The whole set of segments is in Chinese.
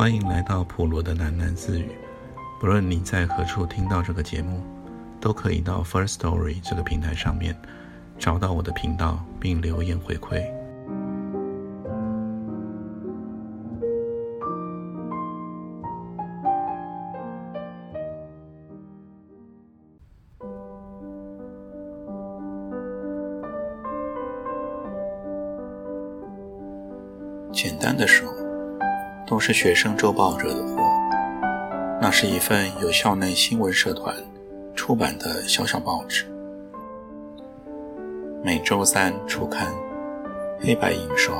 欢迎来到普罗的喃喃自语。不论你在何处听到这个节目，都可以到 First Story 这个平台上面找到我的频道，并留言回馈。都是学生周报惹的祸。那是一份由校内新闻社团出版的小小报纸，每周三出刊，黑白印刷，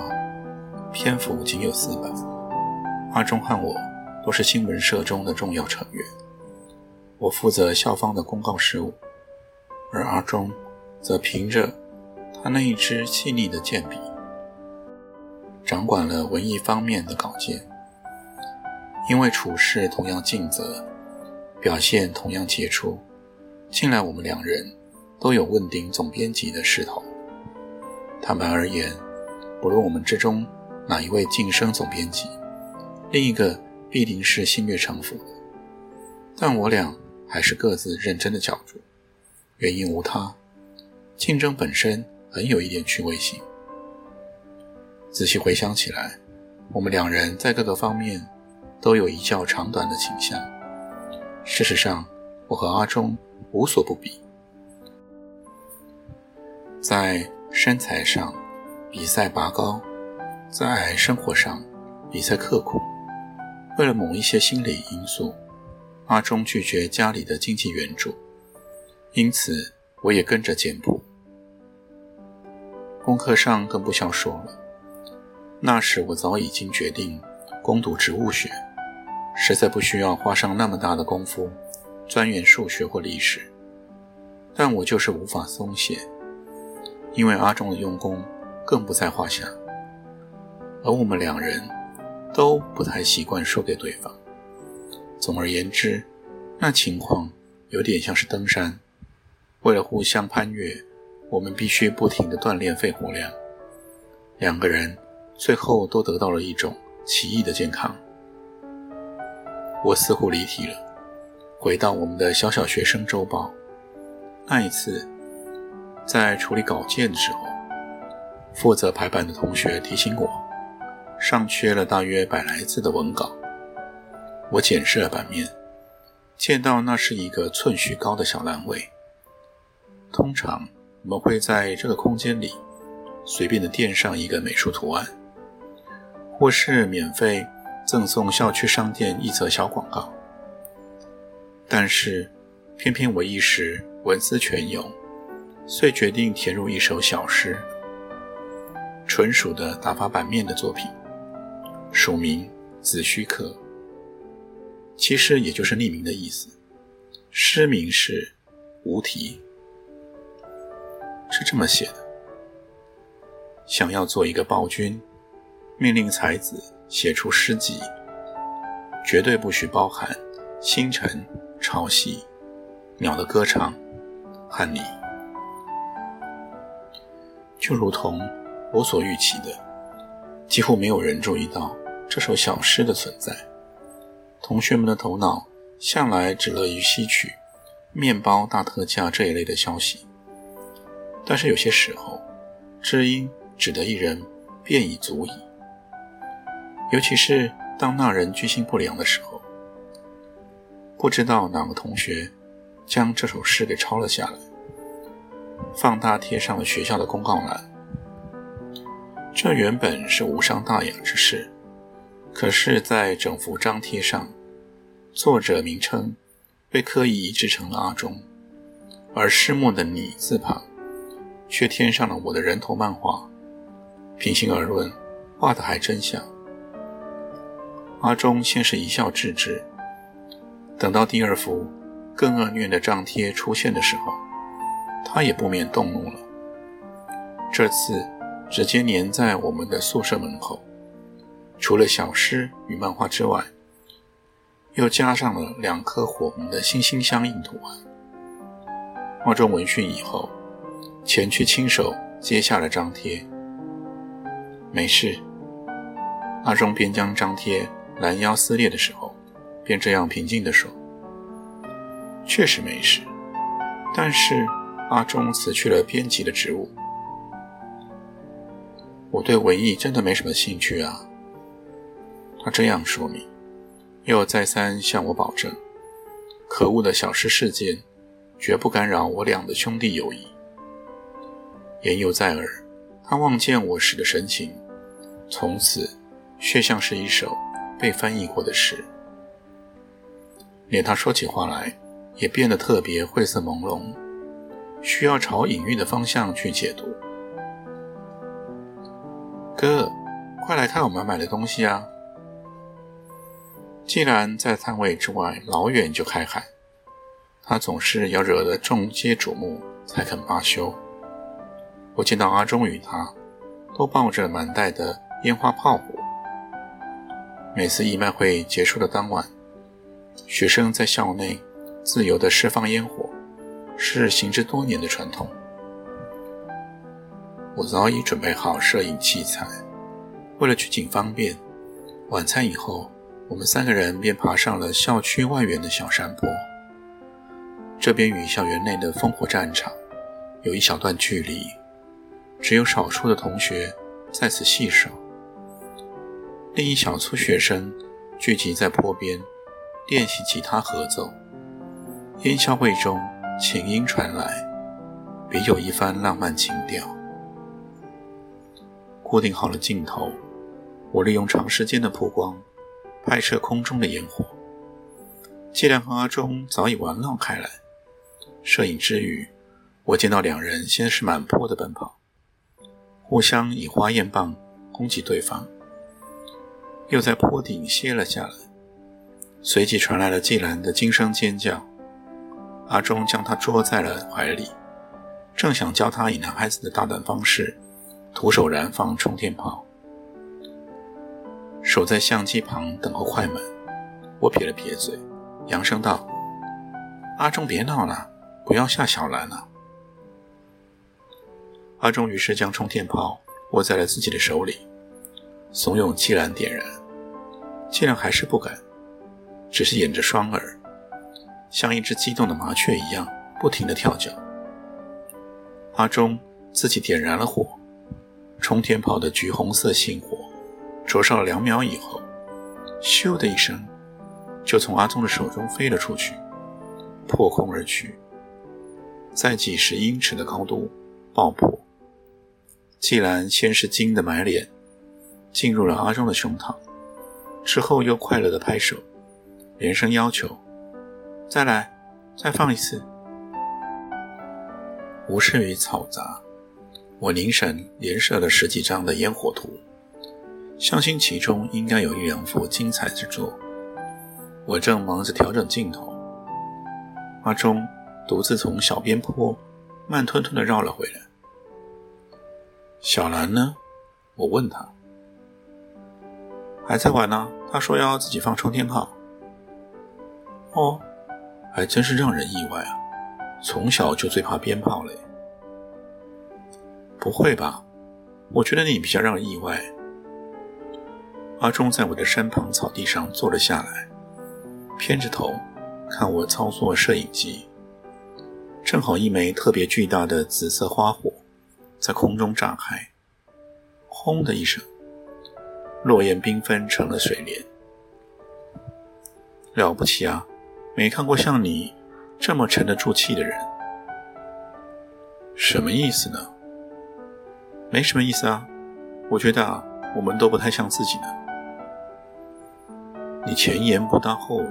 篇幅仅有四本。阿忠和我都是新闻社中的重要成员，我负责校方的公告事务，而阿忠则凭着他那一支细腻的剑笔。掌管了文艺方面的稿件，因为处事同样尽责，表现同样杰出，近来我们两人都有问鼎总编辑的势头。坦白而言，不论我们之中哪一位晋升总编辑，另一个必定是心悦诚服的。但我俩还是各自认真的角逐，原因无他，竞争本身很有一点趣味性。仔细回想起来，我们两人在各个方面都有一较长短的倾向。事实上，我和阿忠无所不比，在身材上比赛拔高，在生活上比赛刻苦。为了某一些心理因素，阿忠拒绝家里的经济援助，因此我也跟着简朴。功课上更不消说了。那时我早已经决定攻读植物学，实在不需要花上那么大的功夫钻研数学或历史。但我就是无法松懈，因为阿忠的用功更不在话下。而我们两人都不太习惯输给对方。总而言之，那情况有点像是登山，为了互相攀越，我们必须不停地锻炼肺活量。两个人。最后都得到了一种奇异的健康。我似乎离题了，回到我们的小小学生周报。那一次，在处理稿件的时候，负责排版的同学提醒我，尚缺了大约百来字的文稿。我检视了版面，见到那是一个寸许高的小栏位。通常我们会在这个空间里随便的垫上一个美术图案。或是免费赠送校区商店一则小广告，但是偏偏我一时文思泉涌，遂决定填入一首小诗，纯属的打发版面的作品，署名子虚客，其实也就是匿名的意思。诗名是无题，是这么写的：想要做一个暴君。命令才子写出诗集，绝对不许包含星辰、潮汐、鸟的歌唱和你。就如同我所预期的，几乎没有人注意到这首小诗的存在。同学们的头脑向来只乐于吸取面包大特价这一类的消息，但是有些时候，知音只得一人便已足矣。尤其是当那人居心不良的时候，不知道哪个同学将这首诗给抄了下来，放大贴上了学校的公告栏。这原本是无伤大雅之事，可是，在整幅张贴上，作者名称被刻意移植成了阿忠，而诗末的“你”字旁却添上了我的人头漫画。平心而论，画的还真像。阿忠先是一笑置之，等到第二幅更恶虐的张贴出现的时候，他也不免动怒了。这次直接粘在我们的宿舍门口，除了小诗与漫画之外，又加上了两颗火红的心心相印图案。阿忠闻讯以后，前去亲手揭下了张贴。没事，阿忠便将张贴。拦腰撕裂的时候，便这样平静地说：“确实没事。”但是阿忠辞去了编辑的职务。我对文艺真的没什么兴趣啊。他这样说明，又再三向我保证，可恶的小事事件绝不干扰我俩的兄弟友谊。言犹在耳，他望见我时的神情，从此却像是一首被翻译过的诗，连他说起话来也变得特别晦涩朦胧，需要朝隐喻的方向去解读。哥，快来看我们买的东西啊！既然在摊位之外老远就开喊，他总是要惹得众皆瞩目才肯罢休。我见到阿忠与他都抱着满袋的烟花炮火。每次义卖会结束的当晚，学生在校内自由地释放烟火，是行之多年的传统。我早已准备好摄影器材，为了取景方便，晚餐以后，我们三个人便爬上了校区外缘的小山坡。这边与校园内的烽火战场有一小段距离，只有少数的同学在此戏耍。另一小撮学生聚集在坡边练习吉他合奏，烟硝味中琴音传来，别有一番浪漫情调。固定好了镜头，我利用长时间的曝光拍摄空中的烟火。季良和阿忠早已玩闹开来。摄影之余，我见到两人先是满坡的奔跑，互相以花焰棒攻击对方，又在坡顶歇了下来。随即传来了季兰的惊声尖叫。阿忠将他捉在了怀里，正想教他以男孩子的大胆方式。徒手燃放冲天炮，守在相机旁等候快门。我撇了撇嘴，扬声道：“阿忠，别闹了，不要吓小兰了。”阿忠于是将冲天炮握在了自己的手里，怂恿季兰点燃。竟然还是不敢，只是掩着双耳，像一只激动的麻雀一样不停地跳脚。阿忠自己点燃了火。冲天炮的橘红色星火灼烧了两秒以后，咻的一声，就从阿忠的手中飞了出去，破空而去，在几十英尺的高度爆破。既然先是惊得满脸，进入了阿忠的胸膛，之后又快乐的拍手，连声要求：“再来，再放一次。”无视于嘈杂。我凝神连射了十几张的烟火图，相信其中应该有一两幅精彩之作。我正忙着调整镜头，阿忠独自从小边坡慢吞吞地绕了回来。小兰呢？我问他，还在玩呢。他说要自己放冲天炮。哦，还真是让人意外啊！从小就最怕鞭炮嘞。不会吧？我觉得你比较让人意外。阿忠在我的身旁草地上坐了下来，偏着头看我操作摄影机。正好一枚特别巨大的紫色花火在空中炸开，轰的一声，落叶缤纷成了水莲。了不起啊！没看过像你这么沉得住气的人。什么意思呢？没什么意思啊，我觉得啊，我们都不太像自己呢。你前言不搭后语，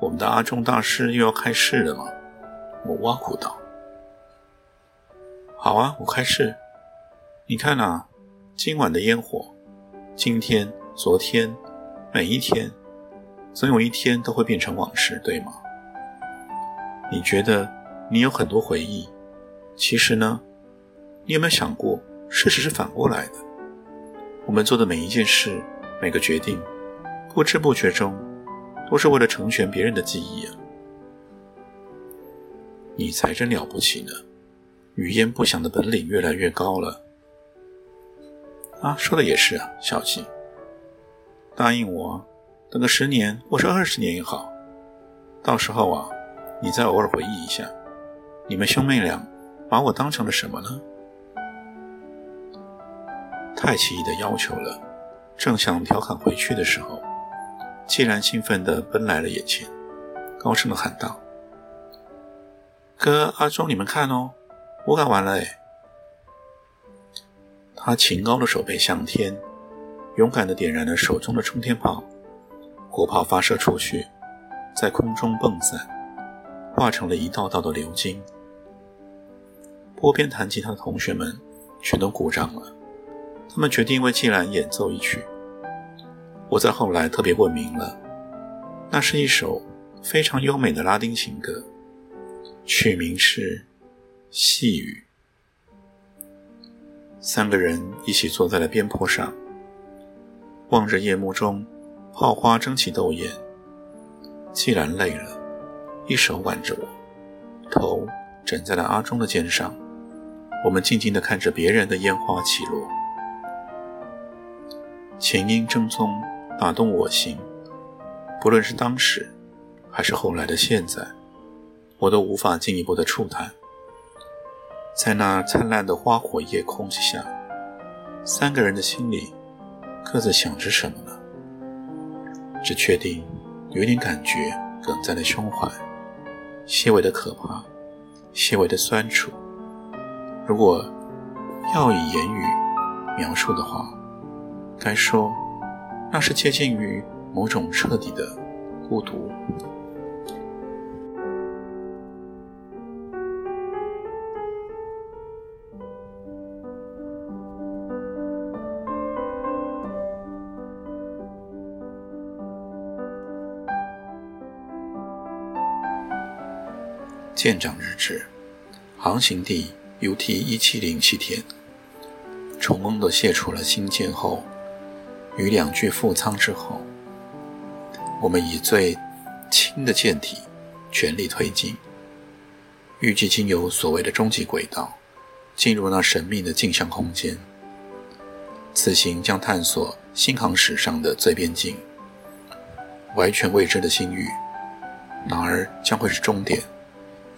我们的阿忠大师又要开市了吗？我挖苦道。好啊，我开市。你看呐，今晚的烟火，今天、昨天，每一天，总有一天都会变成往事，对吗？你觉得你有很多回忆，其实呢，你有没有想过？事实是反过来的，我们做的每一件事、每个决定，不知不觉中，都是为了成全别人的记忆啊！你才真了不起呢，语焉不详的本领越来越高了。啊，说的也是啊，小七，答应我，等个十年或是二十年也好，到时候啊，你再偶尔回忆一下，你们兄妹俩把我当成了什么呢？太奇异的要求了，正想调侃回去的时候，既然兴奋地奔来了眼前，高声地喊道：“哥，阿忠，你们看哦，我赶完了哎！”他擎高的手背向天，勇敢地点燃了手中的冲天炮，火炮发射出去，在空中迸散，化成了一道道的流金。拨边弹吉他的同学们全都鼓掌了。他们决定为季兰演奏一曲。我在后来特别问明了，那是一首非常优美的拉丁情歌，曲名是《细雨》。三个人一起坐在了边坡上，望着夜幕中炮花争奇斗艳。既然累了，一手挽着我，头枕在了阿忠的肩上。我们静静地看着别人的烟花起落。前因正宗打动我心，不论是当时，还是后来的现在，我都无法进一步的触探。在那灿烂的花火夜空之下，三个人的心里各自想着什么呢？只确定有点感觉梗在了胸怀，细微的可怕，细微的酸楚。如果要以言语描述的话。该说，那是接近于某种彻底的孤独。舰长日志，航行地 UT 一七零七天，成功的卸除了新舰后。与两具副舱之后，我们以最轻的舰体全力推进，预计经由所谓的终极轨道，进入那神秘的镜像空间。此行将探索星航史上的最边境，完全未知的星域，哪儿将会是终点，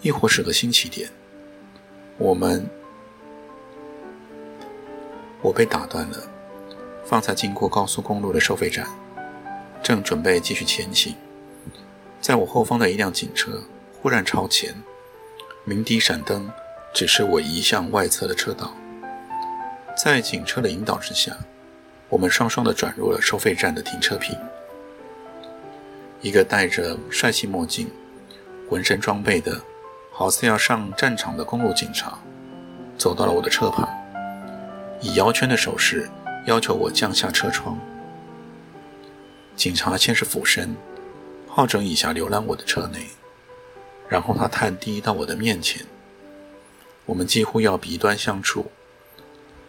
亦或是个新起点？我们，我被打断了。方才经过高速公路的收费站，正准备继续前行，在我后方的一辆警车忽然超前，鸣笛闪灯指示我移向外侧的车道。在警车的引导之下，我们双双的转入了收费站的停车坪。一个戴着帅气墨镜、浑身装备的好似要上战场的公路警察，走到了我的车旁，以摇圈的手势。要求我降下车窗。警察先是俯身，好整以暇浏览我的车内，然后他探低到我的面前。我们几乎要鼻端相触，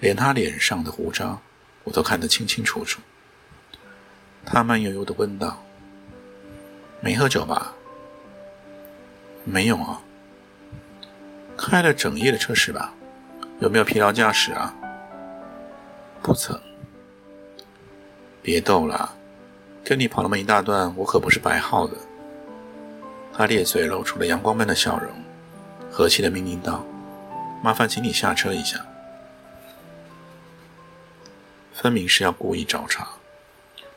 连他脸上的胡渣我都看得清清楚楚。他慢悠悠地问道：“没喝酒吧？”“没有啊。”“开了整夜的车是吧？有没有疲劳驾驶啊？”不曾，别逗了，跟你跑那么一大段，我可不是白耗的。他咧嘴露出了阳光般的笑容，和气的命令道：“麻烦请你下车一下。”分明是要故意找茬。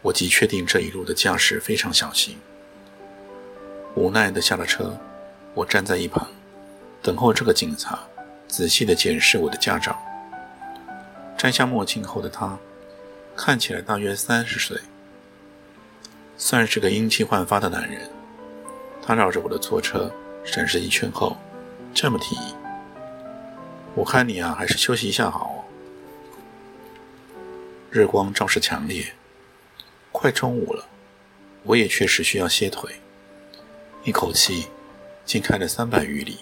我即确定这一路的驾驶非常小心。无奈的下了车，我站在一旁，等候这个警察仔细的检视我的驾照。摘下墨镜后的他，看起来大约三十岁，算是个英气焕发的男人。他绕着我的坐车审视一圈后，这么提议：“我看你啊，还是休息一下好。”日光照射强烈，快中午了，我也确实需要歇腿。一口气，竟开了三百余里。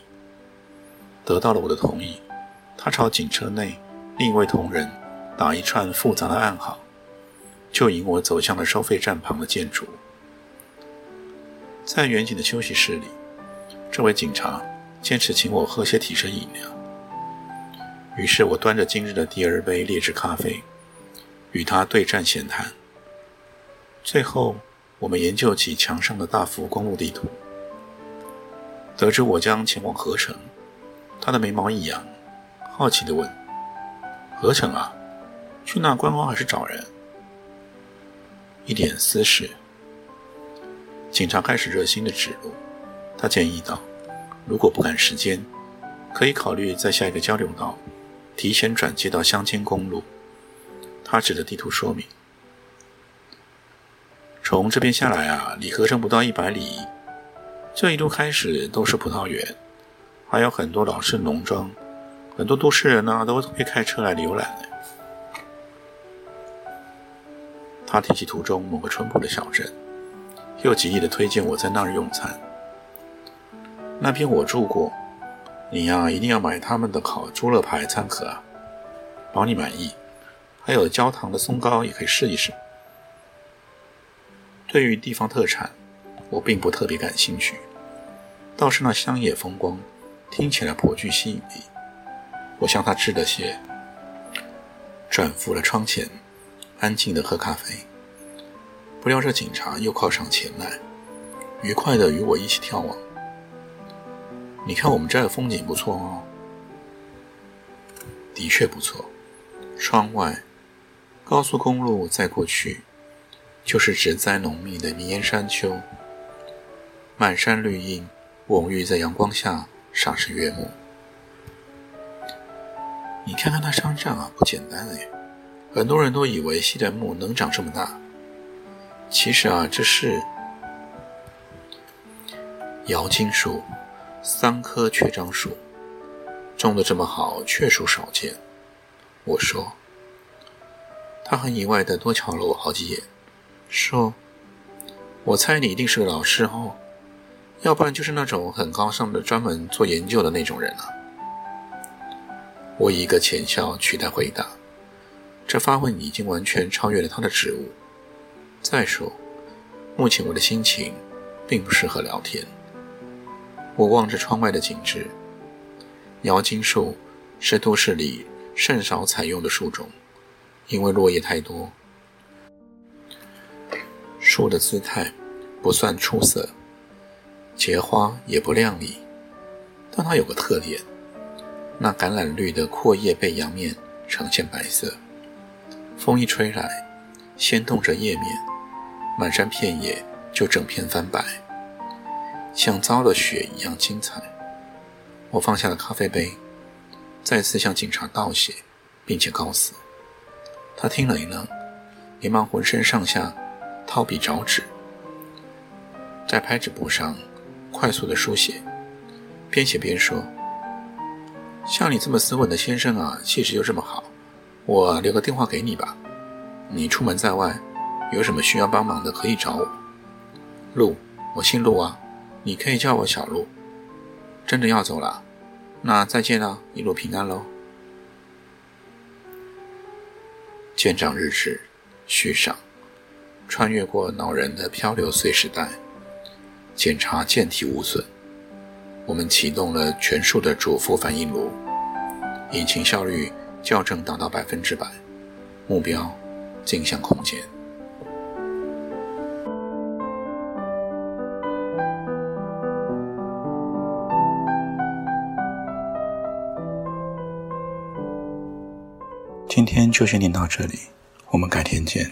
得到了我的同意，他朝警车内。另一位同仁打一串复杂的暗号，就引我走向了收费站旁的建筑。在远景的休息室里，这位警察坚持请我喝些提神饮料。于是我端着今日的第二杯劣质咖啡，与他对战闲谈。最后，我们研究起墙上的大幅公路地图，得知我将前往合成，他的眉毛一扬，好奇地问：“合成啊？去那观光还是找人？”一点私事。警察开始热心的指路，他建议道：“如果不赶时间，可以考虑在下一个交流道提前转接到乡间公路。”他指着地图说明：“从这边下来啊，离合成不到一百里，这一路开始都是葡萄园，还有很多老式农庄，很多都市人呢都会开车来浏览。”他提起途中某个淳朴的小镇，又极力的推荐我在那儿用餐。那边我住过，你呀一定要买他们的烤猪肋排餐盒啊，保你满意。还有焦糖的松糕也可以试一试。对于地方特产，我并不特别感兴趣，倒是那乡野风光，听起来颇具吸引力。我向他致了谢，转赴了窗前。安静的喝咖啡，不料这警察又靠上前来，愉快的与我一起眺望。你看我们这儿的风景不错哦，的确不错。窗外高速公路再过去，就是植栽浓密的绵延山丘，满山绿荫，蓊郁在阳光下煞是悦目。你看看那商帐啊，不简单哎。很多人都以为西兰木能长这么大，其实啊，这是摇金树，桑科雀樟树，种的这么好，确属少见。我说，他很意外的多瞧了我好几眼，说：“我猜你一定是个老师哦，要不然就是那种很高尚的、专门做研究的那种人啊。”我以一个浅笑取代回答。这发问已经完全超越了他的职务。再说，目前我的心情并不适合聊天。我望着窗外的景致，摇金树是都市里甚少采用的树种，因为落叶太多。树的姿态不算出色，结花也不亮丽，但它有个特点：那橄榄绿的阔叶背阳面呈现白色。风一吹来，掀动着叶面，满山片叶就整片翻白，像遭了雪一样精彩。我放下了咖啡杯，再次向警察道谢，并且告辞。他听了一愣，连忙浑身上下掏笔找纸，在拍纸簿上快速的书写，边写边说：“像你这么斯文的先生啊，气质又这么好。”我留个电话给你吧，你出门在外，有什么需要帮忙的可以找我。陆，我姓陆啊，你可以叫我小陆。真的要走了，那再见了，一路平安喽。见长日志，续上。穿越过恼人的漂流碎石带，检查舰体无损。我们启动了全数的主副反应炉，引擎效率。校正达到百分之百，目标镜像空间。今天就先念到这里，我们改天见。